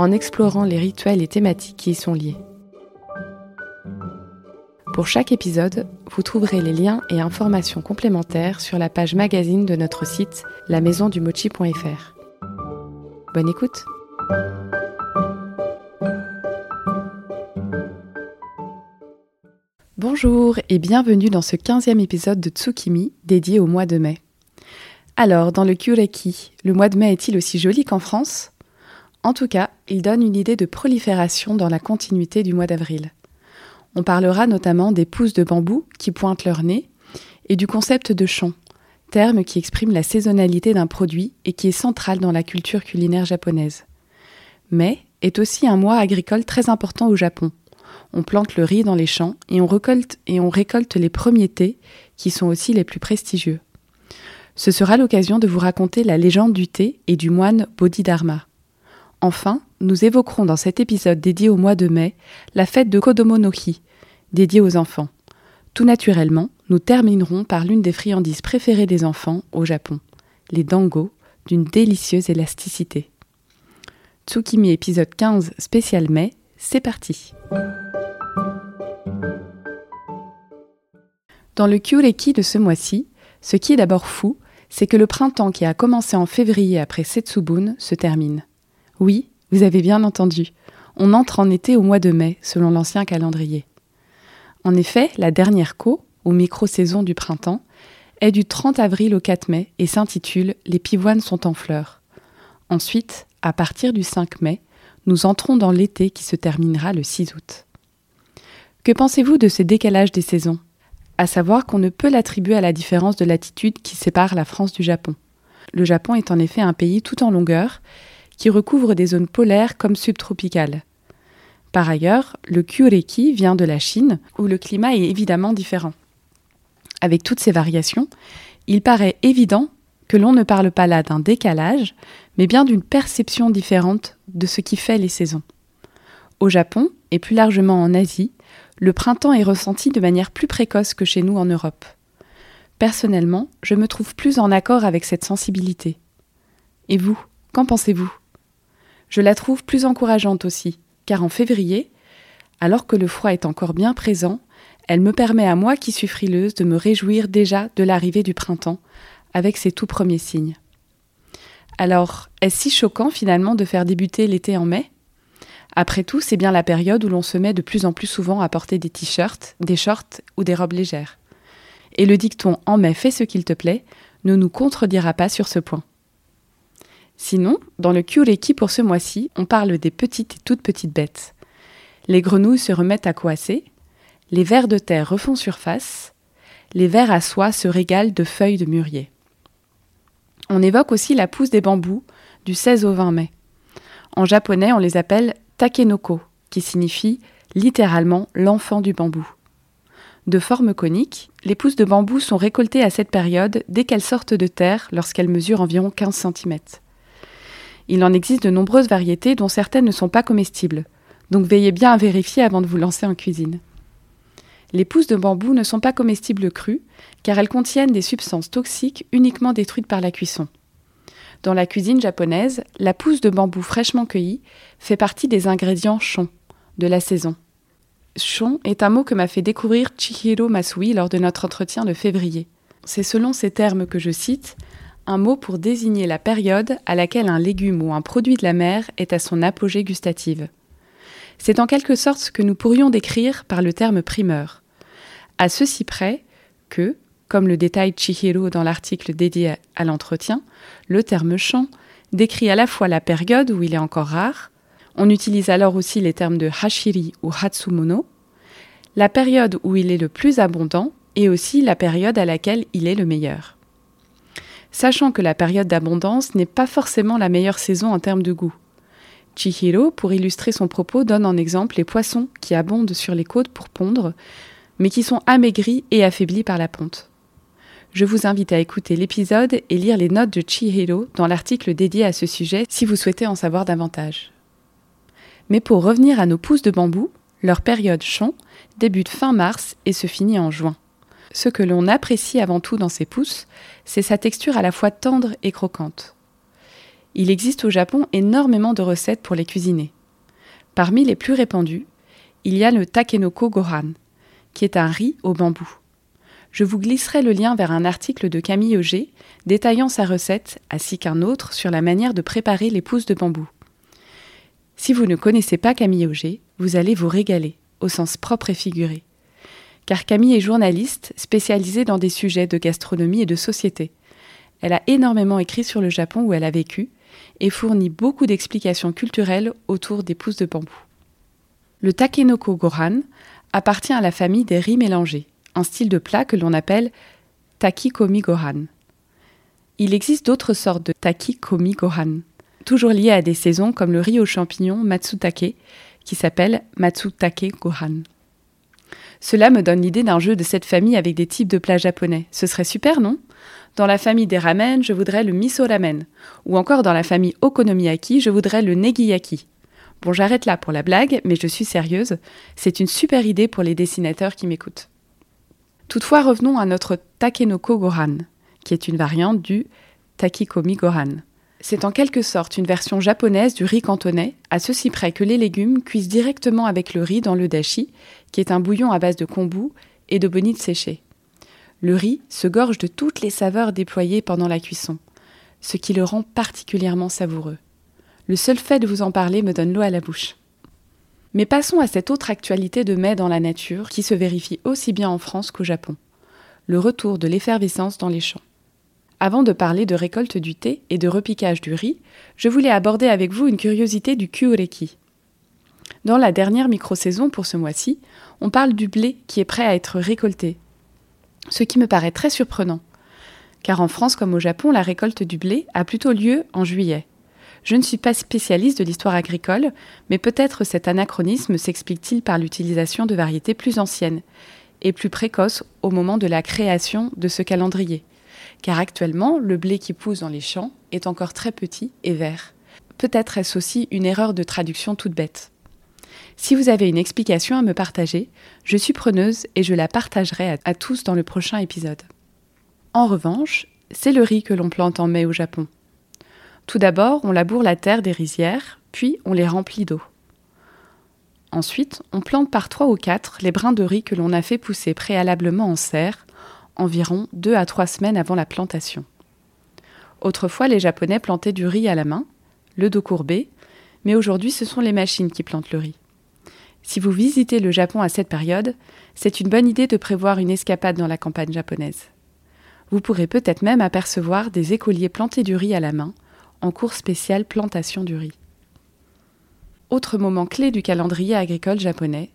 en explorant les rituels et thématiques qui y sont liés. Pour chaque épisode, vous trouverez les liens et informations complémentaires sur la page magazine de notre site lamaisondumochi.fr. Bonne écoute Bonjour et bienvenue dans ce 15e épisode de Tsukimi dédié au mois de mai. Alors, dans le Kyureki, le mois de mai est-il aussi joli qu'en France? En tout cas, il donne une idée de prolifération dans la continuité du mois d'avril. On parlera notamment des pousses de bambou qui pointent leur nez et du concept de chon, terme qui exprime la saisonnalité d'un produit et qui est central dans la culture culinaire japonaise. Mai est aussi un mois agricole très important au Japon. On plante le riz dans les champs et on récolte, et on récolte les premiers thés qui sont aussi les plus prestigieux. Ce sera l'occasion de vous raconter la légende du thé et du moine Bodhidharma. Enfin, nous évoquerons dans cet épisode dédié au mois de mai la fête de Kodomo no Hi, dédiée aux enfants. Tout naturellement, nous terminerons par l'une des friandises préférées des enfants au Japon, les dango, d'une délicieuse élasticité. Tsukimi épisode 15 spécial mai, c'est parti Dans le Kyureki de ce mois-ci, ce qui est d'abord fou, c'est que le printemps qui a commencé en février après Setsubun se termine. Oui, vous avez bien entendu. On entre en été au mois de mai, selon l'ancien calendrier. En effet, la dernière co, ou micro-saison du printemps, est du 30 avril au 4 mai et s'intitule Les pivoines sont en fleurs. Ensuite, à partir du 5 mai, nous entrons dans l'été qui se terminera le 6 août. Que pensez-vous de ce décalage des saisons? À savoir qu'on ne peut l'attribuer à la différence de latitude qui sépare la France du Japon. Le Japon est en effet un pays tout en longueur qui recouvre des zones polaires comme subtropicales. Par ailleurs, le Kyureki vient de la Chine, où le climat est évidemment différent. Avec toutes ces variations, il paraît évident que l'on ne parle pas là d'un décalage, mais bien d'une perception différente de ce qui fait les saisons. Au Japon, et plus largement en Asie, le printemps est ressenti de manière plus précoce que chez nous en Europe. Personnellement, je me trouve plus en accord avec cette sensibilité. Et vous, qu'en pensez-vous? Je la trouve plus encourageante aussi, car en février, alors que le froid est encore bien présent, elle me permet à moi qui suis frileuse de me réjouir déjà de l'arrivée du printemps, avec ses tout premiers signes. Alors, est-ce si choquant finalement de faire débuter l'été en mai? Après tout, c'est bien la période où l'on se met de plus en plus souvent à porter des t-shirts, des shorts ou des robes légères. Et le dicton en mai fais ce qu'il te plaît ne nous contredira pas sur ce point. Sinon, dans le Kyureki pour ce mois-ci, on parle des petites et toutes petites bêtes. Les grenouilles se remettent à coasser, les vers de terre refont surface, les vers à soie se régalent de feuilles de mûrier. On évoque aussi la pousse des bambous du 16 au 20 mai. En japonais, on les appelle takenoko, qui signifie littéralement l'enfant du bambou. De forme conique, les pousses de bambou sont récoltées à cette période dès qu'elles sortent de terre lorsqu'elles mesurent environ 15 cm. Il en existe de nombreuses variétés dont certaines ne sont pas comestibles, donc veillez bien à vérifier avant de vous lancer en cuisine. Les pousses de bambou ne sont pas comestibles crues, car elles contiennent des substances toxiques uniquement détruites par la cuisson. Dans la cuisine japonaise, la pousse de bambou fraîchement cueillie fait partie des ingrédients shon, de la saison. Shon est un mot que m'a fait découvrir Chihiro Masui lors de notre entretien de février. C'est selon ces termes que je cite mot pour désigner la période à laquelle un légume ou un produit de la mer est à son apogée gustative. C'est en quelque sorte ce que nous pourrions décrire par le terme primeur. À ceci près que, comme le détaille Chihiro dans l'article dédié à l'entretien, le terme champ décrit à la fois la période où il est encore rare, on utilise alors aussi les termes de hashiri ou hatsumono, la période où il est le plus abondant et aussi la période à laquelle il est le meilleur sachant que la période d'abondance n'est pas forcément la meilleure saison en termes de goût. Chihiro, pour illustrer son propos, donne en exemple les poissons qui abondent sur les côtes pour pondre, mais qui sont amaigris et affaiblis par la ponte. Je vous invite à écouter l'épisode et lire les notes de Chihiro dans l'article dédié à ce sujet si vous souhaitez en savoir davantage. Mais pour revenir à nos pousses de bambou, leur période chon débute fin mars et se finit en juin. Ce que l'on apprécie avant tout dans ces pousses, c'est sa texture à la fois tendre et croquante. Il existe au Japon énormément de recettes pour les cuisiner. Parmi les plus répandues, il y a le takenoko gohan, qui est un riz au bambou. Je vous glisserai le lien vers un article de Camille Auger détaillant sa recette ainsi qu'un autre sur la manière de préparer les pousses de bambou. Si vous ne connaissez pas Camille Auger, vous allez vous régaler, au sens propre et figuré. Car Camille est journaliste spécialisée dans des sujets de gastronomie et de société. Elle a énormément écrit sur le Japon où elle a vécu et fournit beaucoup d'explications culturelles autour des pousses de bambou. Le takenoko gohan appartient à la famille des riz mélangés, un style de plat que l'on appelle takikomi gohan. Il existe d'autres sortes de takikomi gohan, toujours liées à des saisons comme le riz aux champignons matsutake, qui s'appelle matsutake gohan. Cela me donne l'idée d'un jeu de cette famille avec des types de plats japonais. Ce serait super, non? Dans la famille des ramen, je voudrais le miso ramen. Ou encore dans la famille okonomiyaki, je voudrais le negiyaki. Bon, j'arrête là pour la blague, mais je suis sérieuse. C'est une super idée pour les dessinateurs qui m'écoutent. Toutefois, revenons à notre takenoko gohan, qui est une variante du takikomi gohan. C'est en quelque sorte une version japonaise du riz cantonais, à ceci près que les légumes cuisent directement avec le riz dans le dashi, qui est un bouillon à base de kombu et de bonite séchée. Le riz se gorge de toutes les saveurs déployées pendant la cuisson, ce qui le rend particulièrement savoureux. Le seul fait de vous en parler me donne l'eau à la bouche. Mais passons à cette autre actualité de mai dans la nature qui se vérifie aussi bien en France qu'au Japon. Le retour de l'effervescence dans les champs. Avant de parler de récolte du thé et de repiquage du riz, je voulais aborder avec vous une curiosité du Kuoreki. Dans la dernière micro-saison pour ce mois-ci, on parle du blé qui est prêt à être récolté. Ce qui me paraît très surprenant. Car en France comme au Japon, la récolte du blé a plutôt lieu en juillet. Je ne suis pas spécialiste de l'histoire agricole, mais peut-être cet anachronisme s'explique-t-il par l'utilisation de variétés plus anciennes et plus précoces au moment de la création de ce calendrier car actuellement, le blé qui pousse dans les champs est encore très petit et vert. Peut-être est-ce aussi une erreur de traduction toute bête. Si vous avez une explication à me partager, je suis preneuse et je la partagerai à, tous dans le prochain épisode. En revanche, c'est le riz que l'on plante en mai au Japon. Tout d'abord, on laboure la terre des rizières, puis on les remplit d'eau. Ensuite, on plante par trois ou quatre les brins de riz que l'on a fait pousser préalablement en serre environ deux à trois semaines avant la plantation. Autrefois, les Japonais plantaient du riz à la main, le dos courbé, mais aujourd'hui ce sont les machines qui plantent le riz. Si vous visitez le Japon à cette période, c'est une bonne idée de prévoir une escapade dans la campagne japonaise. Vous pourrez peut-être même apercevoir des écoliers plantés du riz à la main, en cours spécial plantation du riz. Autre moment clé du calendrier agricole japonais,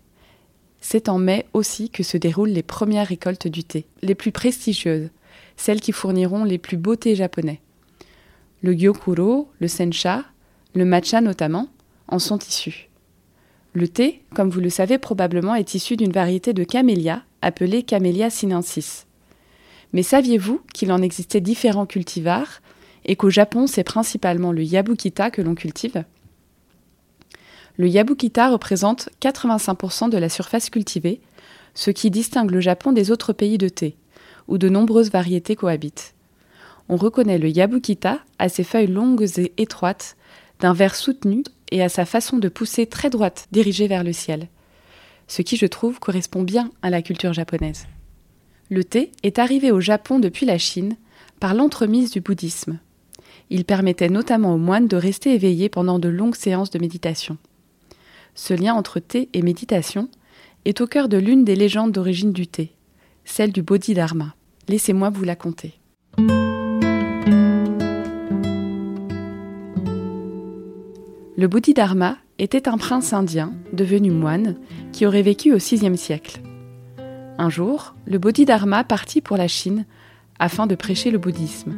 c'est en mai aussi que se déroulent les premières récoltes du thé, les plus prestigieuses, celles qui fourniront les plus beaux thés japonais. Le gyokuro, le sencha, le matcha notamment, en sont issus. Le thé, comme vous le savez probablement, est issu d'une variété de camélia appelée Camellia sinensis. Mais saviez-vous qu'il en existait différents cultivars et qu'au Japon c'est principalement le yabukita que l'on cultive? Le Yabukita représente 85% de la surface cultivée, ce qui distingue le Japon des autres pays de thé, où de nombreuses variétés cohabitent. On reconnaît le Yabukita à ses feuilles longues et étroites, d'un vert soutenu et à sa façon de pousser très droite, dirigée vers le ciel. Ce qui, je trouve, correspond bien à la culture japonaise. Le thé est arrivé au Japon depuis la Chine par l'entremise du bouddhisme. Il permettait notamment aux moines de rester éveillés pendant de longues séances de méditation. Ce lien entre thé et méditation est au cœur de l'une des légendes d'origine du thé, celle du Bodhidharma. Laissez-moi vous la conter. Le Bodhidharma était un prince indien devenu moine qui aurait vécu au VIe siècle. Un jour, le Bodhidharma partit pour la Chine afin de prêcher le bouddhisme.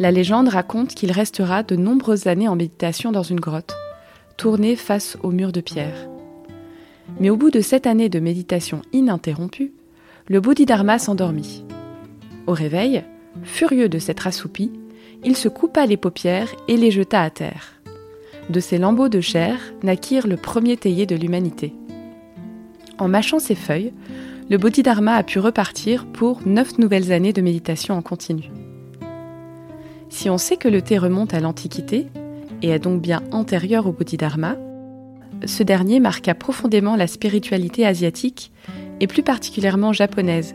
La légende raconte qu'il restera de nombreuses années en méditation dans une grotte, tourné face au mur de pierre. Mais au bout de sept années de méditation ininterrompue, le Bodhidharma s'endormit. Au réveil, furieux de s'être assoupi, il se coupa les paupières et les jeta à terre. De ces lambeaux de chair naquirent le premier théier de l'humanité. En mâchant ses feuilles, le Bodhidharma a pu repartir pour neuf nouvelles années de méditation en continu. Si on sait que le thé remonte à l'Antiquité, et est donc bien antérieur au Bodhidharma, ce dernier marqua profondément la spiritualité asiatique, et plus particulièrement japonaise,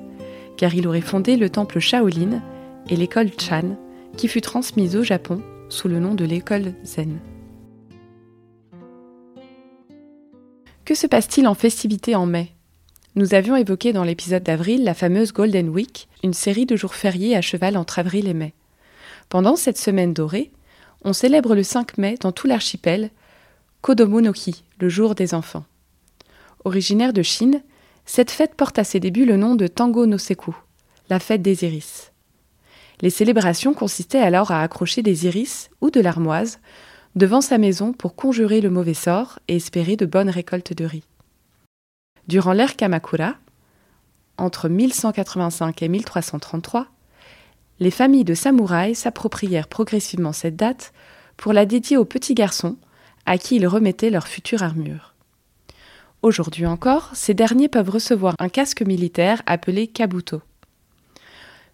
car il aurait fondé le temple Shaolin et l'école Chan, qui fut transmise au Japon sous le nom de l'école Zen. Que se passe-t-il en festivité en mai? Nous avions évoqué dans l'épisode d'avril la fameuse Golden Week, une série de jours fériés à cheval entre avril et mai. Pendant cette semaine dorée, on célèbre le 5 mai dans tout l'archipel Kodomo no Ki, le jour des enfants. Originaire de Chine, cette fête porte à ses débuts le nom de Tango no Seku, la fête des iris. Les célébrations consistaient alors à accrocher des iris ou de l'armoise devant sa maison pour conjurer le mauvais sort et espérer de bonnes récoltes de riz. Durant l'ère Kamakura, entre 1185 et 1333, les familles de samouraïs s'approprièrent progressivement cette date pour la dédier aux petits garçons à qui ils remettaient leur future armure. Aujourd'hui encore, ces derniers peuvent recevoir un casque militaire appelé kabuto.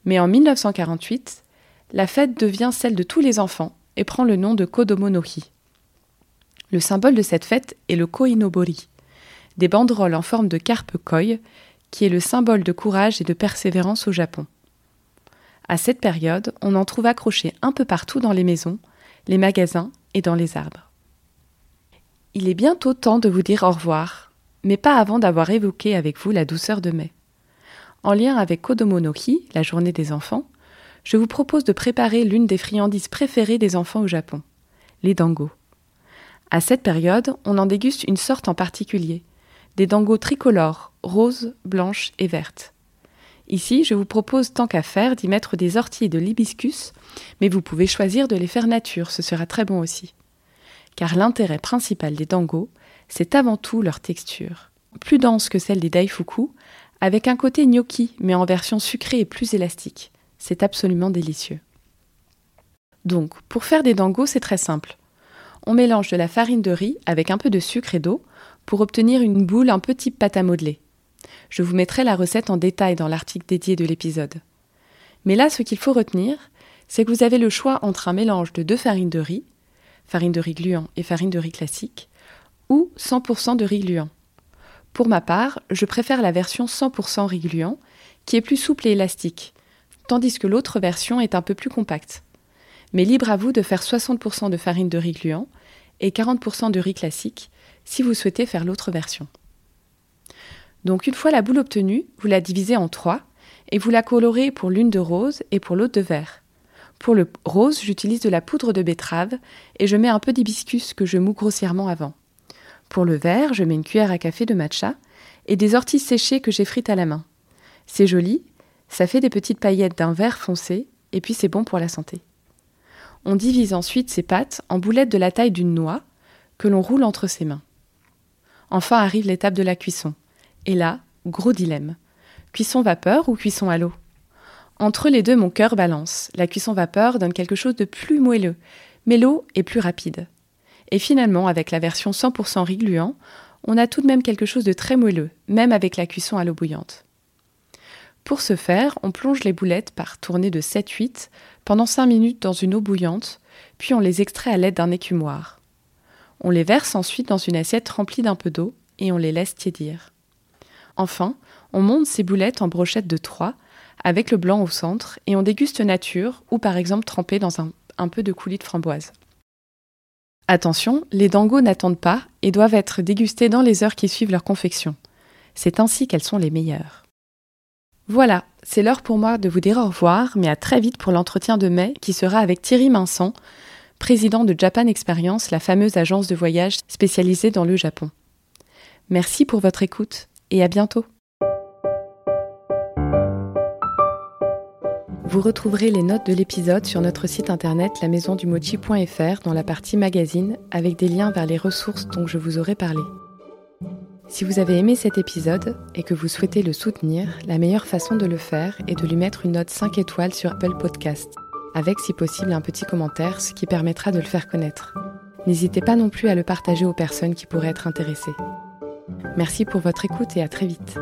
Mais en 1948, la fête devient celle de tous les enfants et prend le nom de Kodomo no Hi. Le symbole de cette fête est le koinobori, des banderoles en forme de carpe koi, qui est le symbole de courage et de persévérance au Japon. À cette période, on en trouve accrochés un peu partout dans les maisons, les magasins et dans les arbres. Il est bientôt temps de vous dire au revoir, mais pas avant d'avoir évoqué avec vous la douceur de mai. En lien avec Kodomo no la journée des enfants, je vous propose de préparer l'une des friandises préférées des enfants au Japon, les dangos. À cette période, on en déguste une sorte en particulier, des dangos tricolores, roses, blanches et vertes. Ici, je vous propose tant qu'à faire d'y mettre des orties de l'hibiscus, mais vous pouvez choisir de les faire nature, ce sera très bon aussi. Car l'intérêt principal des dangos, c'est avant tout leur texture. Plus dense que celle des daifuku, avec un côté gnocchi, mais en version sucrée et plus élastique. C'est absolument délicieux. Donc, pour faire des dangos, c'est très simple. On mélange de la farine de riz avec un peu de sucre et d'eau pour obtenir une boule un type pâte à modeler. Je vous mettrai la recette en détail dans l'article dédié de l'épisode. Mais là, ce qu'il faut retenir, c'est que vous avez le choix entre un mélange de deux farines de riz, farine de riz gluant et farine de riz classique, ou 100% de riz gluant. Pour ma part, je préfère la version 100% riz gluant, qui est plus souple et élastique, tandis que l'autre version est un peu plus compacte. Mais libre à vous de faire 60% de farine de riz gluant et 40% de riz classique si vous souhaitez faire l'autre version. Donc une fois la boule obtenue, vous la divisez en trois et vous la colorez pour l'une de rose et pour l'autre de vert. Pour le rose, j'utilise de la poudre de betterave et je mets un peu d'hibiscus que je moue grossièrement avant. Pour le vert, je mets une cuillère à café de matcha et des orties séchées que j'ai frites à la main. C'est joli, ça fait des petites paillettes d'un vert foncé et puis c'est bon pour la santé. On divise ensuite ces pâtes en boulettes de la taille d'une noix que l'on roule entre ses mains. Enfin arrive l'étape de la cuisson. Et là, gros dilemme. Cuisson vapeur ou cuisson à l'eau? Entre les deux, mon cœur balance. La cuisson vapeur donne quelque chose de plus moelleux, mais l'eau est plus rapide. Et finalement, avec la version 100% riz gluant, on a tout de même quelque chose de très moelleux, même avec la cuisson à l'eau bouillante. Pour ce faire, on plonge les boulettes par tournée de 7-8 pendant 5 minutes dans une eau bouillante, puis on les extrait à l'aide d'un écumoire. On les verse ensuite dans une assiette remplie d'un peu d'eau et on les laisse tiédir. Enfin, on monte ces boulettes en brochettes de 3 avec le blanc au centre et on déguste nature ou par exemple trempé dans un, un peu de coulis de framboise. Attention, les dangos n'attendent pas et doivent être dégustés dans les heures qui suivent leur confection. C'est ainsi qu'elles sont les meilleures. Voilà, c'est l'heure pour moi de vous dire au revoir, mais à très vite pour l'entretien de mai qui sera avec Thierry Minson, président de Japan Experience, la fameuse agence de voyage spécialisée dans le Japon. Merci pour votre écoute et à bientôt. Vous retrouverez les notes de l'épisode sur notre site internet lamaisondumochi.fr dans la partie magazine avec des liens vers les ressources dont je vous aurai parlé. Si vous avez aimé cet épisode et que vous souhaitez le soutenir, la meilleure façon de le faire est de lui mettre une note 5 étoiles sur Apple Podcast, avec si possible un petit commentaire, ce qui permettra de le faire connaître. N'hésitez pas non plus à le partager aux personnes qui pourraient être intéressées. Merci pour votre écoute et à très vite.